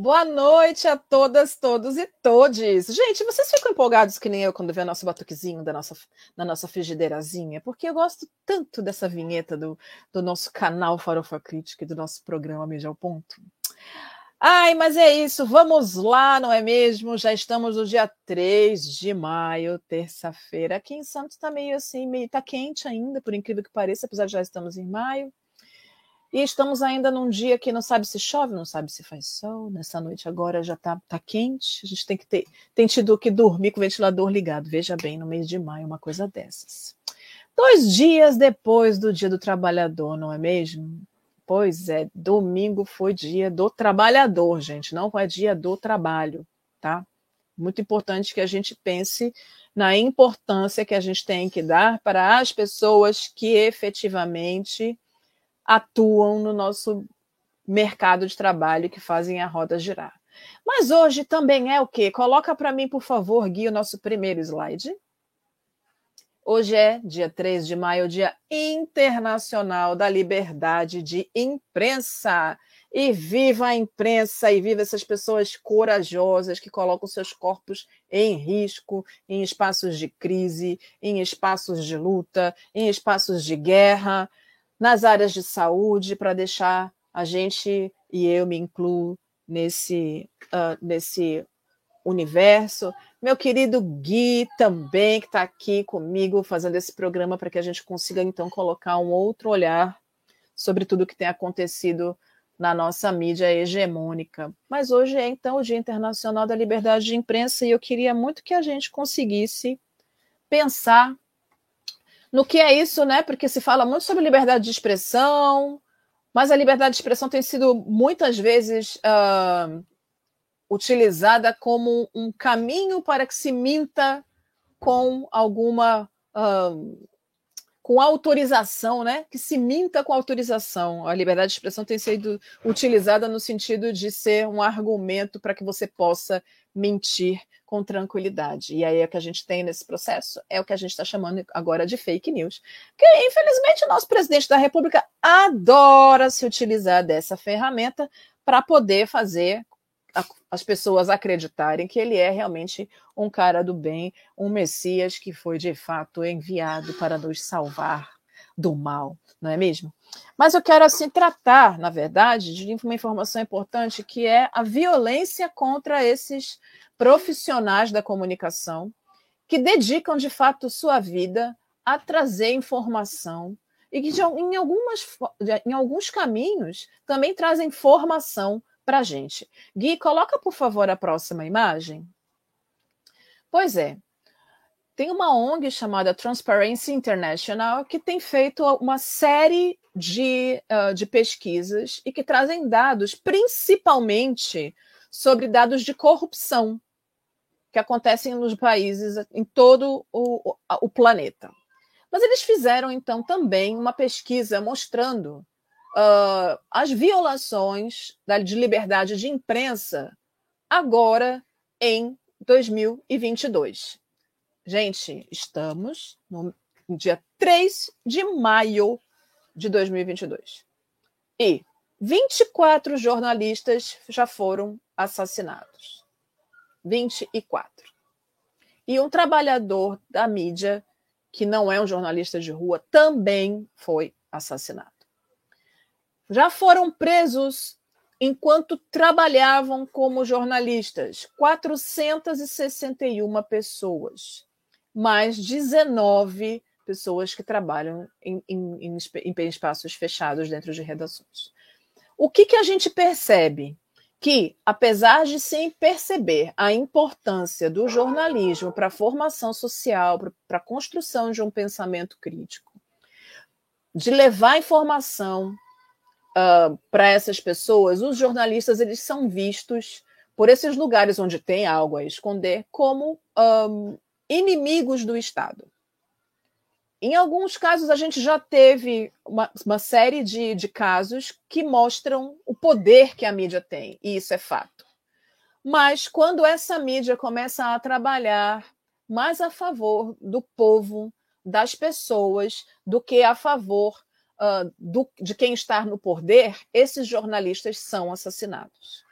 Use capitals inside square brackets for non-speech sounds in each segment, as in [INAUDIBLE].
Boa noite a todas, todos e todes. Gente, vocês ficam empolgados que nem eu quando vê o nosso batuquezinho da nossa, da nossa frigideirazinha? Porque eu gosto tanto dessa vinheta do, do nosso canal Farofa Crítica e do nosso programa Mídia ao Ponto. Ai, mas é isso, vamos lá, não é mesmo? Já estamos no dia 3 de maio, terça-feira. Aqui em Santos está meio assim, meio tá quente ainda, por incrível que pareça, apesar de já estamos em maio. E estamos ainda num dia que não sabe se chove, não sabe se faz sol. Nessa noite agora já está tá quente. A gente tem que ter tem tido que dormir com o ventilador ligado. Veja bem, no mês de maio, uma coisa dessas. Dois dias depois do Dia do Trabalhador, não é mesmo? Pois é, domingo foi dia do trabalhador, gente, não é dia do trabalho, tá? Muito importante que a gente pense na importância que a gente tem que dar para as pessoas que efetivamente atuam no nosso mercado de trabalho que fazem a roda girar. Mas hoje também é o quê? Coloca para mim, por favor, Gui, o nosso primeiro slide. Hoje é dia 3 de maio, Dia Internacional da Liberdade de Imprensa. E viva a imprensa e viva essas pessoas corajosas que colocam seus corpos em risco em espaços de crise, em espaços de luta, em espaços de guerra nas áreas de saúde para deixar a gente, e eu me incluo nesse, uh, nesse universo. Meu querido Gui também, que está aqui comigo fazendo esse programa para que a gente consiga então colocar um outro olhar sobre tudo que tem acontecido na nossa mídia hegemônica. Mas hoje é então o Dia Internacional da Liberdade de Imprensa e eu queria muito que a gente conseguisse pensar no que é isso, né? Porque se fala muito sobre liberdade de expressão, mas a liberdade de expressão tem sido muitas vezes uh, utilizada como um caminho para que se minta com alguma uh, com autorização, né? Que se minta com autorização. A liberdade de expressão tem sido utilizada no sentido de ser um argumento para que você possa mentir com tranquilidade. E aí o que a gente tem nesse processo, é o que a gente está chamando agora de fake news. Que, infelizmente, o nosso presidente da República adora se utilizar dessa ferramenta para poder fazer as pessoas acreditarem que ele é realmente um cara do bem, um Messias que foi de fato enviado para nos salvar do mal, não é mesmo? Mas eu quero assim tratar, na verdade, de uma informação importante que é a violência contra esses profissionais da comunicação que dedicam de fato sua vida a trazer informação e que em, algumas, em alguns caminhos também trazem formação para a gente. Gui, coloca por favor a próxima imagem. Pois é, tem uma ONG chamada Transparency International que tem feito uma série de, uh, de pesquisas e que trazem dados, principalmente sobre dados de corrupção que acontecem nos países em todo o, o planeta. Mas eles fizeram, então, também uma pesquisa mostrando uh, as violações da, de liberdade de imprensa agora em 2022. Gente, estamos no dia 3 de maio de 2022. E 24 jornalistas já foram assassinados. 24. E um trabalhador da mídia, que não é um jornalista de rua, também foi assassinado. Já foram presos enquanto trabalhavam como jornalistas 461 pessoas mais 19 pessoas que trabalham em, em, em, espaços fechados dentro de redações. O que, que a gente percebe? Que, apesar de sem perceber a importância do jornalismo para a formação social, para a construção de um pensamento crítico, de levar informação uh, para essas pessoas, os jornalistas eles são vistos por esses lugares onde tem algo a esconder como um, inimigos do Estado. Em alguns casos, a gente já teve uma, uma série de, de casos que mostram o poder que a mídia tem, e isso é fato. Mas quando essa mídia começa a trabalhar mais a favor do povo, das pessoas, do que a favor uh, do, de quem está no poder, esses jornalistas são assassinados.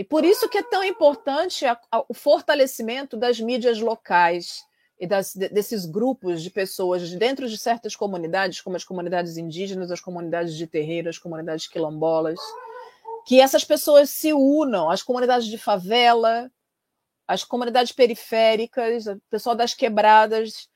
E por isso que é tão importante a, a, o fortalecimento das mídias locais e das, de, desses grupos de pessoas dentro de certas comunidades, como as comunidades indígenas, as comunidades de terreiro, as comunidades quilombolas, que essas pessoas se unam, as comunidades de favela, as comunidades periféricas, o pessoal das quebradas,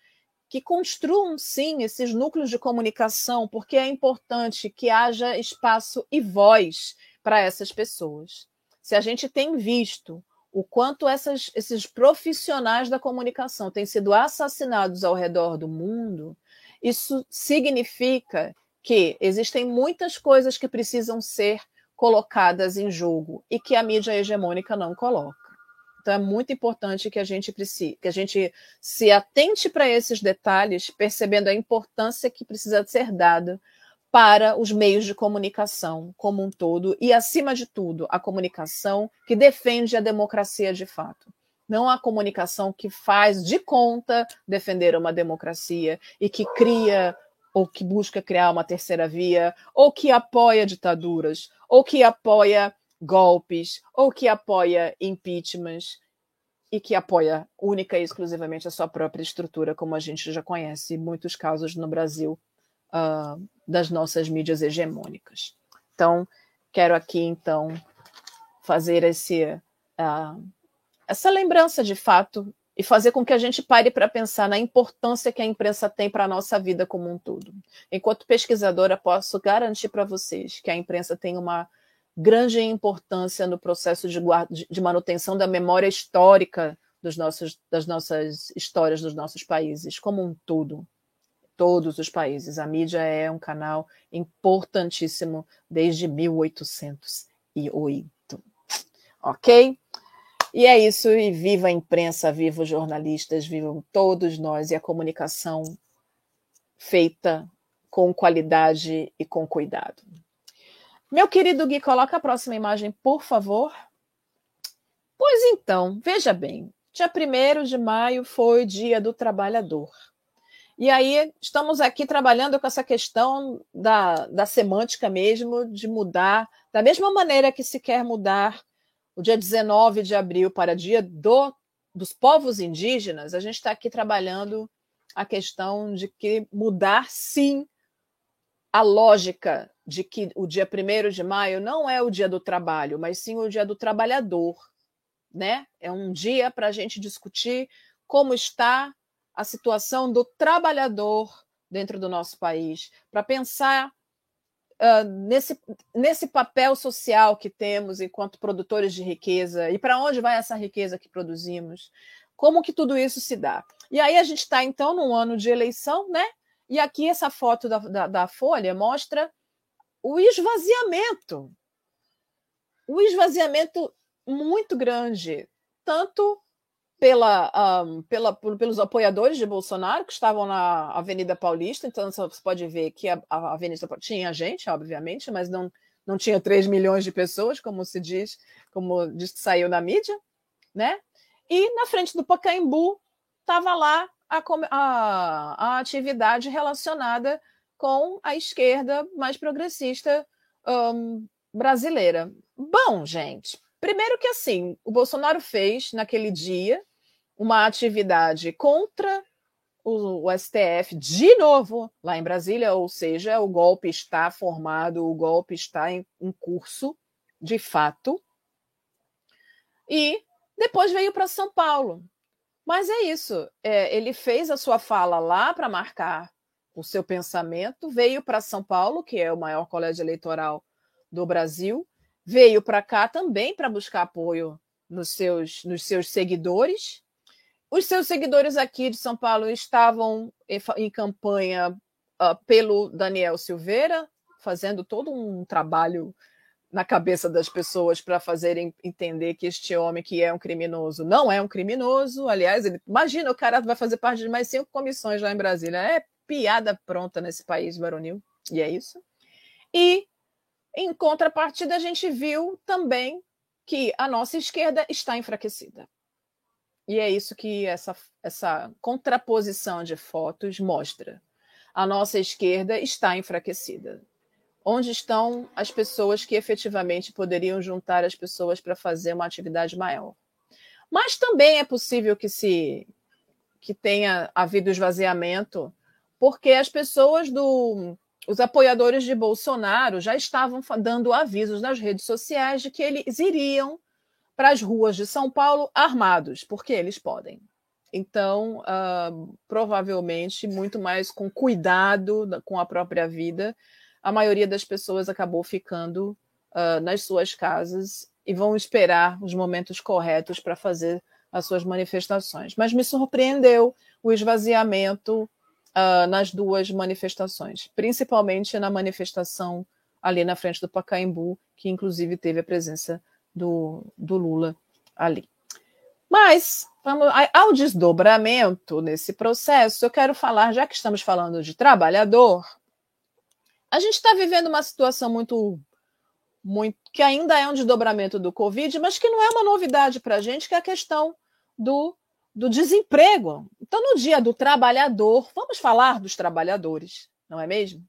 que construam sim esses núcleos de comunicação, porque é importante que haja espaço e voz para essas pessoas. Se a gente tem visto o quanto essas, esses profissionais da comunicação têm sido assassinados ao redor do mundo, isso significa que existem muitas coisas que precisam ser colocadas em jogo e que a mídia hegemônica não coloca. Então é muito importante que a gente precise, que a gente se atente para esses detalhes, percebendo a importância que precisa ser dada para os meios de comunicação como um todo e, acima de tudo, a comunicação que defende a democracia de fato. Não a comunicação que faz de conta defender uma democracia e que cria ou que busca criar uma terceira via, ou que apoia ditaduras, ou que apoia golpes, ou que apoia impeachments e que apoia única e exclusivamente a sua própria estrutura, como a gente já conhece muitos casos no Brasil uh, das nossas mídias hegemônicas. Então, quero aqui então fazer esse, uh, essa lembrança de fato e fazer com que a gente pare para pensar na importância que a imprensa tem para a nossa vida como um todo. Enquanto pesquisadora, posso garantir para vocês que a imprensa tem uma grande importância no processo de, de manutenção da memória histórica dos nossos, das nossas histórias dos nossos países, como um todo. Todos os países. A mídia é um canal importantíssimo desde 1808. Ok? E é isso, e viva a imprensa, viva os jornalistas, vivam todos nós e a comunicação feita com qualidade e com cuidado. Meu querido Gui, coloca a próxima imagem, por favor. Pois então, veja bem, dia 1 de maio foi Dia do Trabalhador. E aí estamos aqui trabalhando com essa questão da, da semântica mesmo, de mudar, da mesma maneira que se quer mudar o dia 19 de abril para dia do, dos povos indígenas, a gente está aqui trabalhando a questão de que mudar sim a lógica de que o dia 1 de maio não é o dia do trabalho, mas sim o dia do trabalhador. Né? É um dia para a gente discutir como está a situação do trabalhador dentro do nosso país, para pensar uh, nesse, nesse papel social que temos enquanto produtores de riqueza e para onde vai essa riqueza que produzimos, como que tudo isso se dá. E aí a gente está, então, num ano de eleição, né? E aqui essa foto da, da, da Folha mostra o esvaziamento. O esvaziamento muito grande, tanto pela, um, pela, pelos apoiadores de Bolsonaro que estavam na Avenida Paulista, então você pode ver que a, a Avenida tinha gente, obviamente, mas não, não tinha 3 milhões de pessoas, como se diz, como diz que saiu na mídia, né? E na frente do Pacaembu estava lá a, a, a atividade relacionada com a esquerda mais progressista um, brasileira. Bom, gente, primeiro que assim, o Bolsonaro fez naquele dia uma atividade contra o, o, STF de novo lá em Brasília, ou seja, o golpe está formado, o golpe está em, em curso, de fato. E depois veio para São Paulo. Mas é isso. É, ele fez a sua fala lá para marcar o seu pensamento, veio para São Paulo, que é o maior colégio eleitoral do Brasil, veio para cá também para buscar apoio nos seus, nos seus seguidores. Os seus seguidores aqui de São Paulo estavam em, campanha uh, pelo Daniel Silveira, fazendo todo um trabalho na cabeça das pessoas para fazerem entender que este homem que é um criminoso não é um criminoso. Aliás, ele, imagina, o cara vai fazer parte de mais cinco comissões lá em Brasília. É piada pronta nesse país varonil. E é isso. E, em contrapartida, a gente viu também que a nossa esquerda está enfraquecida. E é isso que essa, essa contraposição de fotos mostra. A nossa esquerda está enfraquecida. Onde estão as pessoas que efetivamente poderiam juntar as pessoas para fazer uma atividade maior? Mas também é possível que se que tenha havido esvaziamento, porque as pessoas do os apoiadores de Bolsonaro já estavam dando avisos nas redes sociais de que eles iriam para as ruas de São Paulo armados, porque eles podem. Então, uh, provavelmente, muito mais com cuidado com a própria vida, a maioria das pessoas acabou ficando uh, nas suas casas e vão esperar os momentos corretos para fazer as suas manifestações. Mas me surpreendeu o esvaziamento uh, nas duas manifestações, principalmente na manifestação ali na frente do Pacaembu, que inclusive teve a presença do, do Lula ali. Mas, vamos, ao desdobramento nesse processo, eu quero falar, já que estamos falando de trabalhador, a gente está vivendo uma situação muito, muito, que ainda é um desdobramento do Covid, mas que não é uma novidade para a gente, que é a questão do, do desemprego. Então, no dia do trabalhador, vamos falar dos trabalhadores, não é mesmo?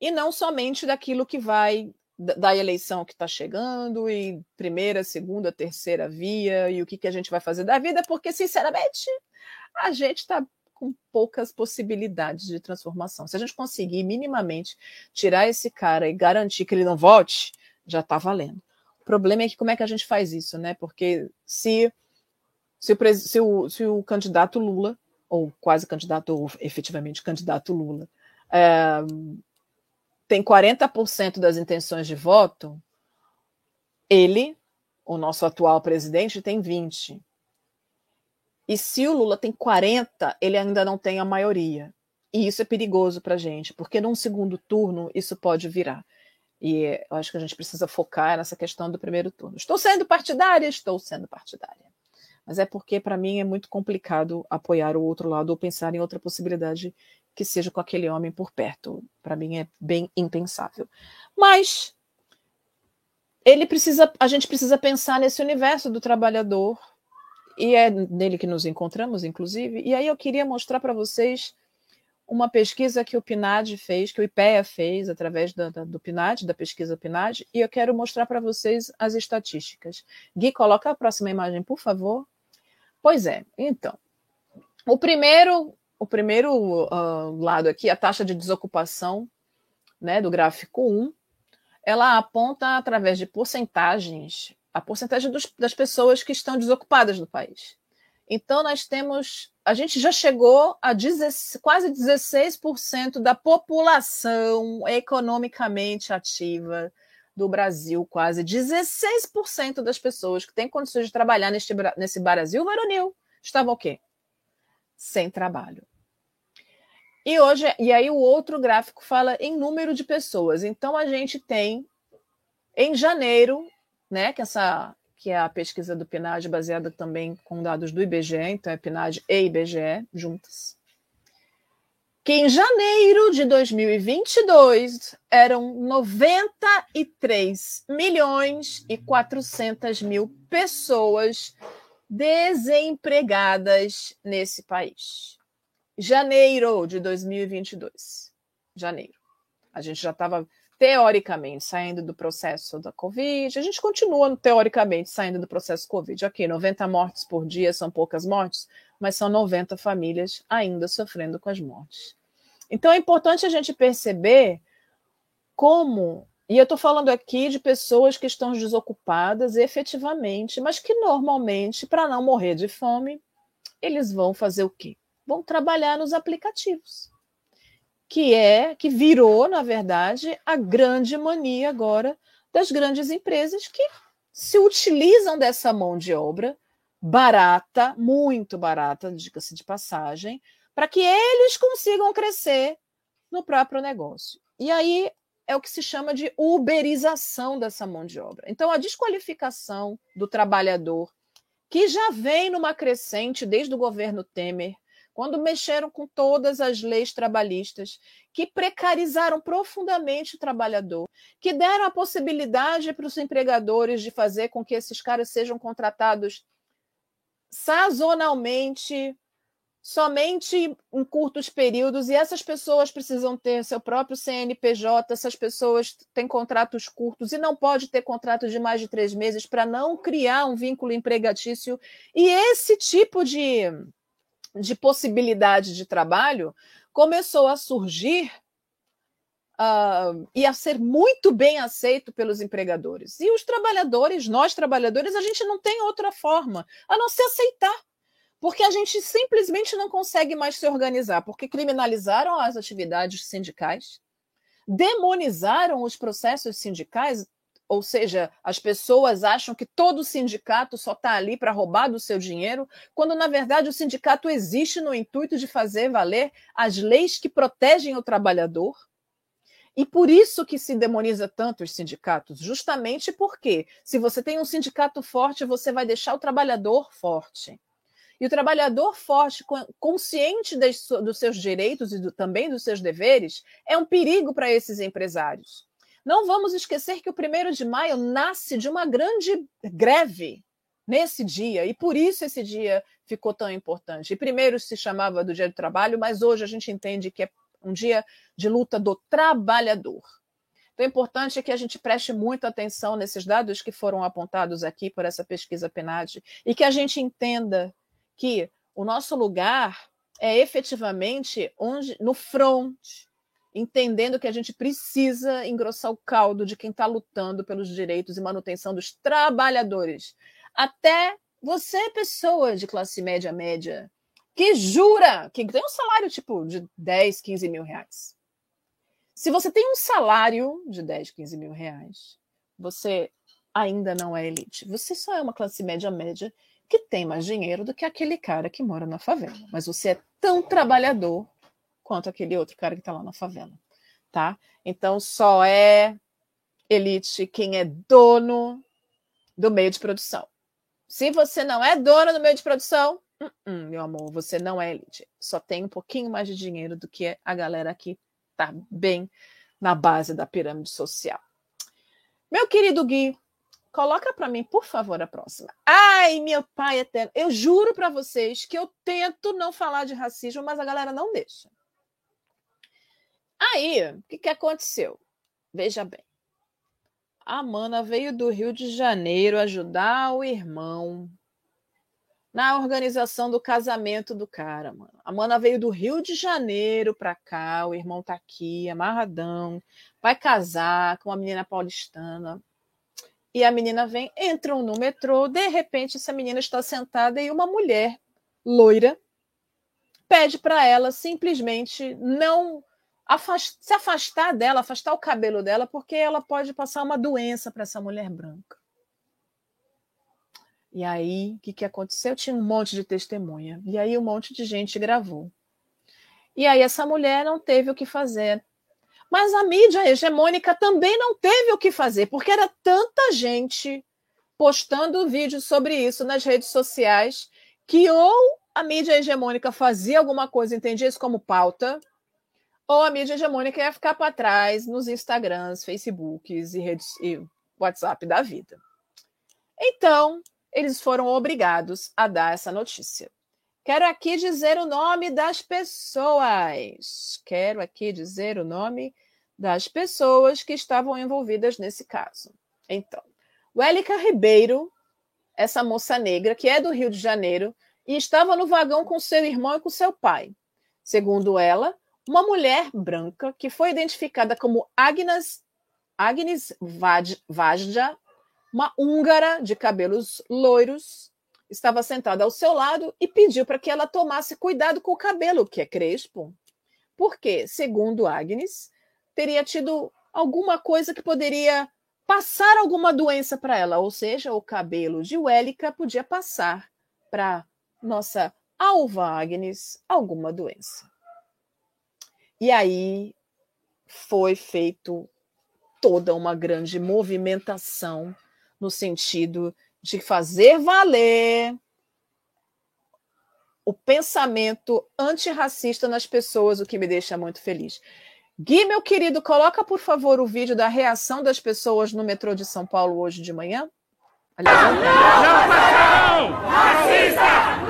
E não somente daquilo que vai da eleição que está chegando, e primeira, segunda, terceira via, e o que, que a gente vai fazer da vida, porque, sinceramente, a gente está com poucas possibilidades de transformação. Se a gente conseguir minimamente tirar esse cara e garantir que ele não vote, já está valendo. O problema é que como é que a gente faz isso, né? Porque se, se, o, se, o, se o candidato Lula, ou quase candidato, ou efetivamente candidato Lula, é, tem 40% das intenções de voto, ele, o nosso atual presidente, tem 20%. E se o Lula tem 40%, ele ainda não tem a maioria. E isso é perigoso para a gente, porque num segundo turno isso pode virar. E eu acho que a gente precisa focar nessa questão do primeiro turno. Estou sendo partidária? Estou sendo partidária. Mas é porque, para mim, é muito complicado apoiar o outro lado ou pensar em outra possibilidade que seja com aquele homem por perto. Para mim é bem impensável. Mas ele precisa, a gente precisa pensar nesse universo do trabalhador e é nele que nos encontramos, inclusive. E aí eu queria mostrar para vocês uma pesquisa que o PNAD fez, que o IPEA fez através da, da, do PNAD, da pesquisa PNAD, e eu quero mostrar para vocês as estatísticas. Gui, coloca a próxima imagem, por favor. Pois é, então. O primeiro o primeiro uh, lado aqui, a taxa de desocupação né, do gráfico 1, ela aponta através de porcentagens a porcentagem dos, das pessoas que estão desocupadas no país. Então, nós temos. A gente já chegou a 10, quase 16% da população economicamente ativa do Brasil, quase 16% das pessoas que têm condições de trabalhar neste, nesse Brasil varonil estavam o quê? Sem trabalho. E hoje, e aí o outro gráfico fala em número de pessoas. Então a gente tem em janeiro, né, que essa que é a pesquisa do PNAD baseada também com dados do IBGE, então é PNAD e IBGE juntas. Que em janeiro de 2022 eram 93 milhões e 400 mil pessoas desempregadas nesse país. Janeiro de 2022. Janeiro. A gente já estava teoricamente saindo do processo da Covid. A gente continua teoricamente saindo do processo Covid. Ok, 90 mortes por dia são poucas mortes, mas são 90 famílias ainda sofrendo com as mortes. Então é importante a gente perceber como e eu estou falando aqui de pessoas que estão desocupadas efetivamente, mas que normalmente, para não morrer de fome, eles vão fazer o quê? Vão trabalhar nos aplicativos, que é que virou, na verdade, a grande mania agora das grandes empresas que se utilizam dessa mão de obra barata, muito barata, diga-se de passagem, para que eles consigam crescer no próprio negócio. E aí é o que se chama de uberização dessa mão de obra. Então, a desqualificação do trabalhador, que já vem numa crescente desde o governo Temer, quando mexeram com todas as leis trabalhistas, que precarizaram profundamente o trabalhador, que deram a possibilidade para os empregadores de fazer com que esses caras sejam contratados sazonalmente, somente em curtos períodos, e essas pessoas precisam ter seu próprio CNPJ, essas pessoas têm contratos curtos e não pode ter contrato de mais de três meses para não criar um vínculo empregatício. E esse tipo de, de possibilidade de trabalho começou a surgir uh, e a ser muito bem aceito pelos empregadores. E os trabalhadores, nós trabalhadores, a gente não tem outra forma a não ser aceitar porque a gente simplesmente não consegue mais se organizar, porque criminalizaram as atividades sindicais, demonizaram os processos sindicais, ou seja, as pessoas acham que todo sindicato só está ali para roubar do seu dinheiro, quando na verdade o sindicato existe no intuito de fazer valer as leis que protegem o trabalhador. E por isso que se demoniza tanto os sindicatos, justamente porque se você tem um sindicato forte, você vai deixar o trabalhador forte. E o trabalhador forte, consciente dos seus direitos e do, também dos seus deveres, é um perigo para esses empresários. Não vamos esquecer que o primeiro de maio nasce de uma grande greve nesse dia, e por isso esse dia ficou tão importante. E primeiro se chamava do Dia do Trabalho, mas hoje a gente entende que é um dia de luta do trabalhador. Então é importante que a gente preste muita atenção nesses dados que foram apontados aqui por essa pesquisa PNAD e que a gente entenda que o nosso lugar é efetivamente onde no front, entendendo que a gente precisa engrossar o caldo de quem está lutando pelos direitos e manutenção dos trabalhadores. Até você, pessoa de classe média média, que jura que tem um salário tipo de 10, 15 mil reais. Se você tem um salário de 10, 15 mil reais, você ainda não é elite. Você só é uma classe média média que tem mais dinheiro do que aquele cara que mora na favela. Mas você é tão trabalhador quanto aquele outro cara que está lá na favela, tá? Então só é elite quem é dono do meio de produção. Se você não é dono do meio de produção, uh -uh, meu amor, você não é elite. Só tem um pouquinho mais de dinheiro do que a galera que está bem na base da pirâmide social. Meu querido Gui, Coloca para mim, por favor, a próxima. Ai, meu pai eterno. Eu juro para vocês que eu tento não falar de racismo, mas a galera não deixa. Aí, o que, que aconteceu? Veja bem. A Mana veio do Rio de Janeiro ajudar o irmão na organização do casamento do cara, mano. A Mana veio do Rio de Janeiro pra cá, o irmão tá aqui, amarradão, vai casar com uma menina paulistana. E a menina vem, entram no metrô, de repente essa menina está sentada e uma mulher loira pede para ela simplesmente não afast se afastar dela, afastar o cabelo dela, porque ela pode passar uma doença para essa mulher branca. E aí, o que, que aconteceu? Tinha um monte de testemunha. E aí, um monte de gente gravou. E aí, essa mulher não teve o que fazer. Mas a mídia hegemônica também não teve o que fazer, porque era tanta gente postando vídeos sobre isso nas redes sociais que ou a mídia hegemônica fazia alguma coisa, entendia isso como pauta, ou a mídia hegemônica ia ficar para trás nos Instagrams, Facebooks e, redes, e WhatsApp da vida. Então, eles foram obrigados a dar essa notícia. Quero aqui dizer o nome das pessoas. Quero aqui dizer o nome das pessoas que estavam envolvidas nesse caso. Então, Wélica Ribeiro, essa moça negra que é do Rio de Janeiro e estava no vagão com seu irmão e com seu pai. Segundo ela, uma mulher branca que foi identificada como Agnes, Agnes Vajda, uma húngara de cabelos loiros, estava sentada ao seu lado e pediu para que ela tomasse cuidado com o cabelo, que é crespo. Porque, segundo Agnes, teria tido alguma coisa que poderia passar alguma doença para ela, ou seja, o cabelo de Wélica podia passar para nossa Alva Agnes alguma doença. E aí foi feito toda uma grande movimentação no sentido de fazer valer o pensamento antirracista nas pessoas, o que me deixa muito feliz. Gui, meu querido, coloca por favor o vídeo da reação das pessoas no metrô de São Paulo hoje de manhã. Aliás, não, não, não, Racista! Não, Racista!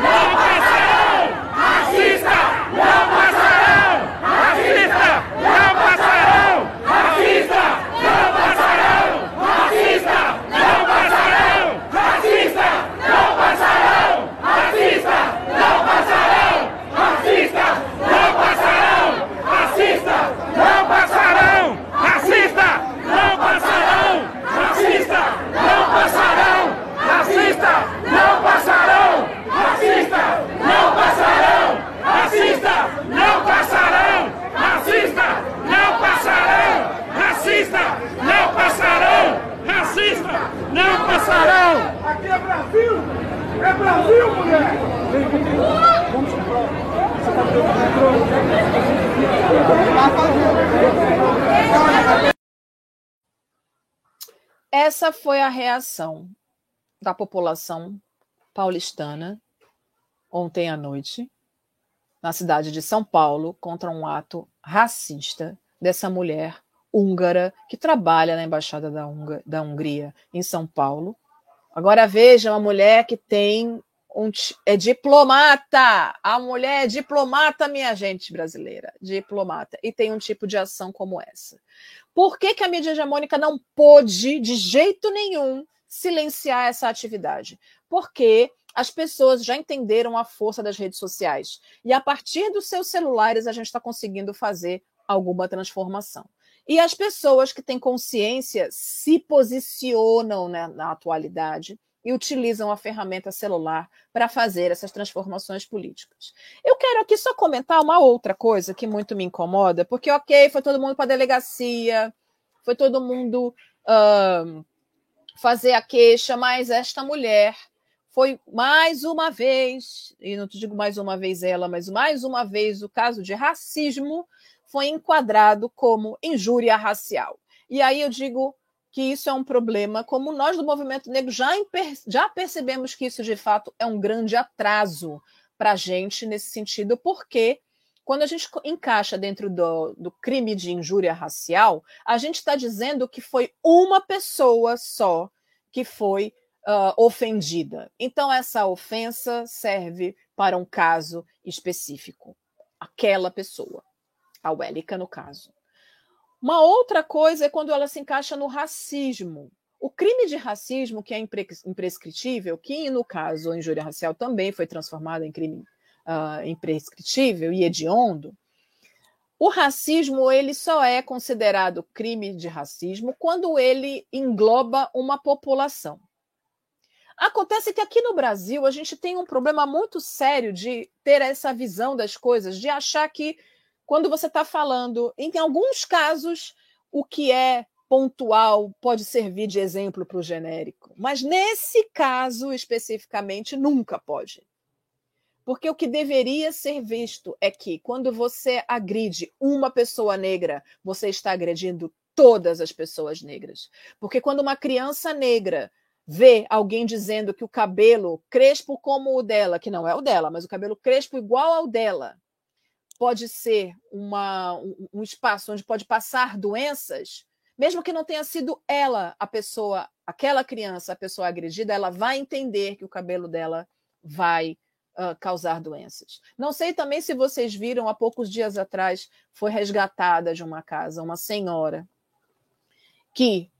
Essa foi a reação da população paulistana ontem à noite, na cidade de São Paulo, contra um ato racista dessa mulher húngara que trabalha na Embaixada da, Hunga, da Hungria em São Paulo. Agora veja uma mulher que tem um, é diplomata. A mulher é diplomata, minha gente brasileira, diplomata. E tem um tipo de ação como essa. Por que, que a mídia hegemônica não pôde, de jeito nenhum, silenciar essa atividade? Porque as pessoas já entenderam a força das redes sociais. E a partir dos seus celulares, a gente está conseguindo fazer alguma transformação. E as pessoas que têm consciência se posicionam né, na atualidade e utilizam a ferramenta celular para fazer essas transformações políticas. Eu quero aqui só comentar uma outra coisa que muito me incomoda, porque, ok, foi todo mundo para a delegacia, foi todo mundo uh, fazer a queixa, mas esta mulher foi mais uma vez, e não te digo mais uma vez ela, mas mais uma vez o caso de racismo foi enquadrado como injúria racial. E aí eu digo que isso é um problema, como nós do movimento negro já, já percebemos que isso de fato é um grande atraso para a gente nesse sentido, porque quando a gente encaixa dentro do, do crime de injúria racial, a gente está dizendo que foi uma pessoa só que foi uh, ofendida. Então, essa ofensa serve para um caso específico, aquela pessoa a Wélica, no caso. Uma outra coisa é quando ela se encaixa no racismo. O crime de racismo, que é imprescritível, que no caso a injúria racial também foi transformada em crime uh, imprescritível e hediondo, o racismo ele só é considerado crime de racismo quando ele engloba uma população. Acontece que aqui no Brasil a gente tem um problema muito sério de ter essa visão das coisas, de achar que quando você está falando, em alguns casos, o que é pontual pode servir de exemplo para o genérico, mas nesse caso especificamente nunca pode. Porque o que deveria ser visto é que quando você agride uma pessoa negra, você está agredindo todas as pessoas negras. Porque quando uma criança negra vê alguém dizendo que o cabelo crespo como o dela, que não é o dela, mas o cabelo crespo igual ao dela, pode ser uma, um, espaço onde pode passar doenças, mesmo que não tenha sido ela a pessoa, aquela criança, a pessoa agredida, ela vai entender que o cabelo dela vai uh, causar doenças. Não sei também se vocês viram, há poucos dias atrás, foi resgatada de uma casa uma senhora que,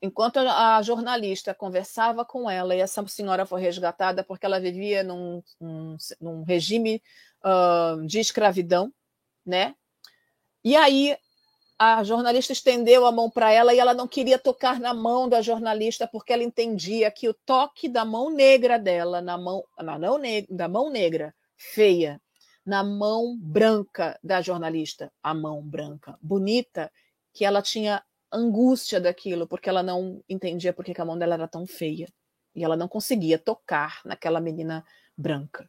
enquanto a jornalista conversava com ela, e essa senhora foi resgatada porque ela vivia num, num, num regime uh, de escravidão, né? E aí a jornalista estendeu a mão para ela e ela não queria tocar na mão da jornalista porque ela entendia que o toque da mão negra dela na mão na não da mão negra feia na mão branca da jornalista, a mão branca bonita, que ela tinha angústia daquilo porque ela não entendia porque a mão dela era tão feia e ela não conseguia tocar naquela menina branca.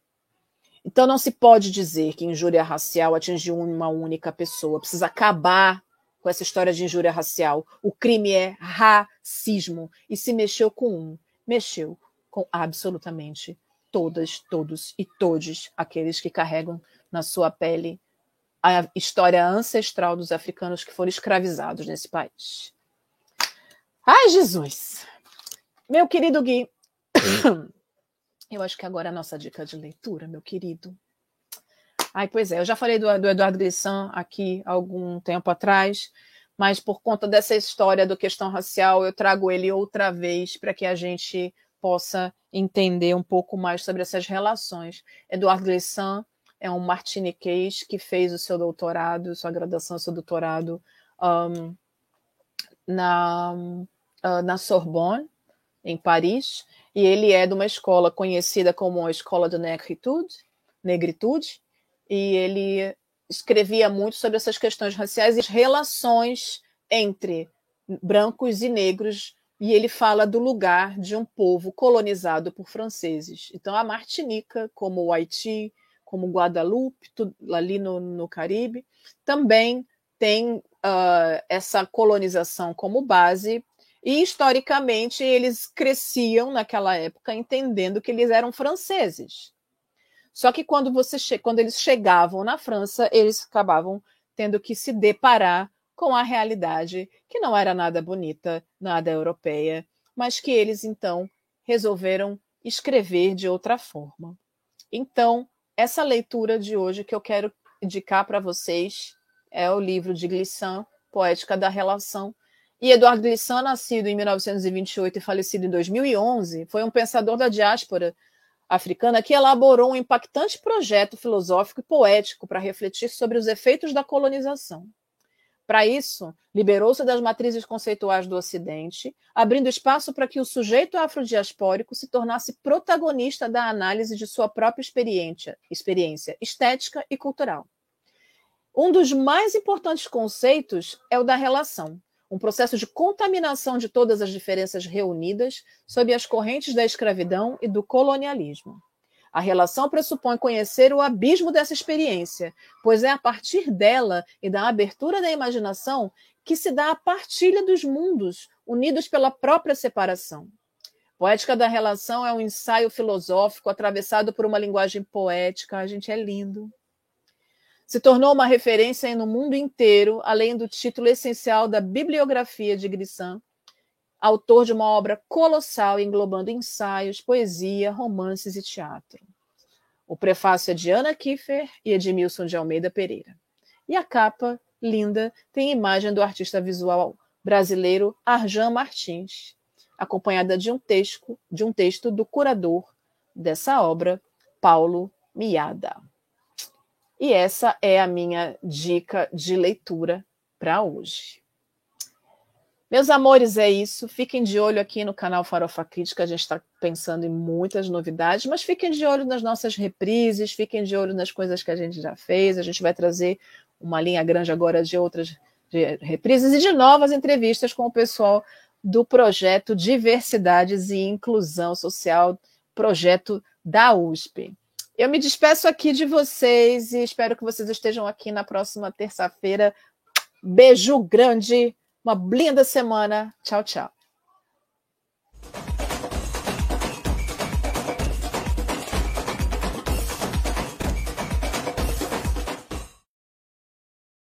Então não se pode dizer que injúria racial atingiu uma única pessoa. Precisa acabar com essa história de injúria racial. O crime é racismo. E se mexeu com um, mexeu com absolutamente todas, todos e todos aqueles que carregam na sua pele a história ancestral dos africanos que foram escravizados nesse país. Ai, Jesus! Meu querido Gui, [COUGHS] Eu acho que agora é a nossa dica de leitura, meu querido. Ai, pois é, eu já falei do, do Eduardo Grissan aqui algum tempo atrás, mas por conta dessa história do questão racial, eu trago ele outra vez para que a gente possa entender um pouco mais sobre essas relações. Eduardo Grissan é um martiniquês que fez o seu doutorado, sua graduação, seu doutorado um, na, uh, na Sorbonne, em Paris, e ele é de uma escola conhecida como a Escola de Negritude, Negritude, e ele escrevia muito sobre essas questões raciais e as relações entre brancos e negros, e ele fala do lugar de um povo colonizado por franceses. Então, a Martinica, como o Haiti, como Guadalupe, tudo, ali no, no Caribe, também tem uh, essa colonização como base E historicamente eles cresciam naquela época entendendo que eles eram franceses. Só que quando, você quando eles chegavam na França, eles acabavam tendo que se deparar com a realidade que não era nada bonita, nada europeia, mas que eles então resolveram escrever de outra forma. Então, essa leitura de hoje que eu quero indicar para vocês é o livro de Glissant, Poética da Relação. E Eduardo Glissant, nascido em 1928 e falecido em 2011, foi um pensador da diáspora africana que elaborou um impactante projeto filosófico e poético para refletir sobre os efeitos da colonização. Para isso, liberou-se das matrizes conceituais do Ocidente, abrindo espaço para que o sujeito afrodiaspórico se tornasse protagonista da análise de sua própria experiência, experiência estética e cultural. Um dos mais importantes conceitos é o da relação, um processo de contaminação de todas as diferenças reunidas sob as correntes da escravidão e do colonialismo. A relação pressupõe conhecer o abismo dessa experiência, pois é a partir dela e da abertura da imaginação que se dá a partilha dos mundos, unidos pela própria separação. Poética da Relação é um ensaio filosófico atravessado por uma linguagem poética. A gente é lindo. Se tornou uma referência no mundo inteiro, além do título essencial da bibliografia de Grissan, autor de uma obra colossal englobando ensaios, poesia, romances e teatro. O prefácio é de Ana Kiefer e Edmilson de Almeida Pereira. E a capa, linda, tem imagem do artista visual brasileiro Arjan Martins, acompanhada de um texto, de um texto do curador dessa obra, Paulo Miada. E essa é a minha dica de leitura para hoje. Meus amores, é isso. Fiquem de olho aqui no canal Farofa Crítica. A gente está pensando em muitas novidades, mas fiquem de olho nas nossas reprises, fiquem de olho nas coisas que a gente já fez. A gente vai trazer uma linha grande agora de outras de reprises e de novas entrevistas com o pessoal do projeto Diversidades e Inclusão Social, projeto da USP. Eu me despeço aqui de vocês e espero que vocês estejam aqui na próxima terça-feira. Beijo grande uma linda semana. Tchau, tchau.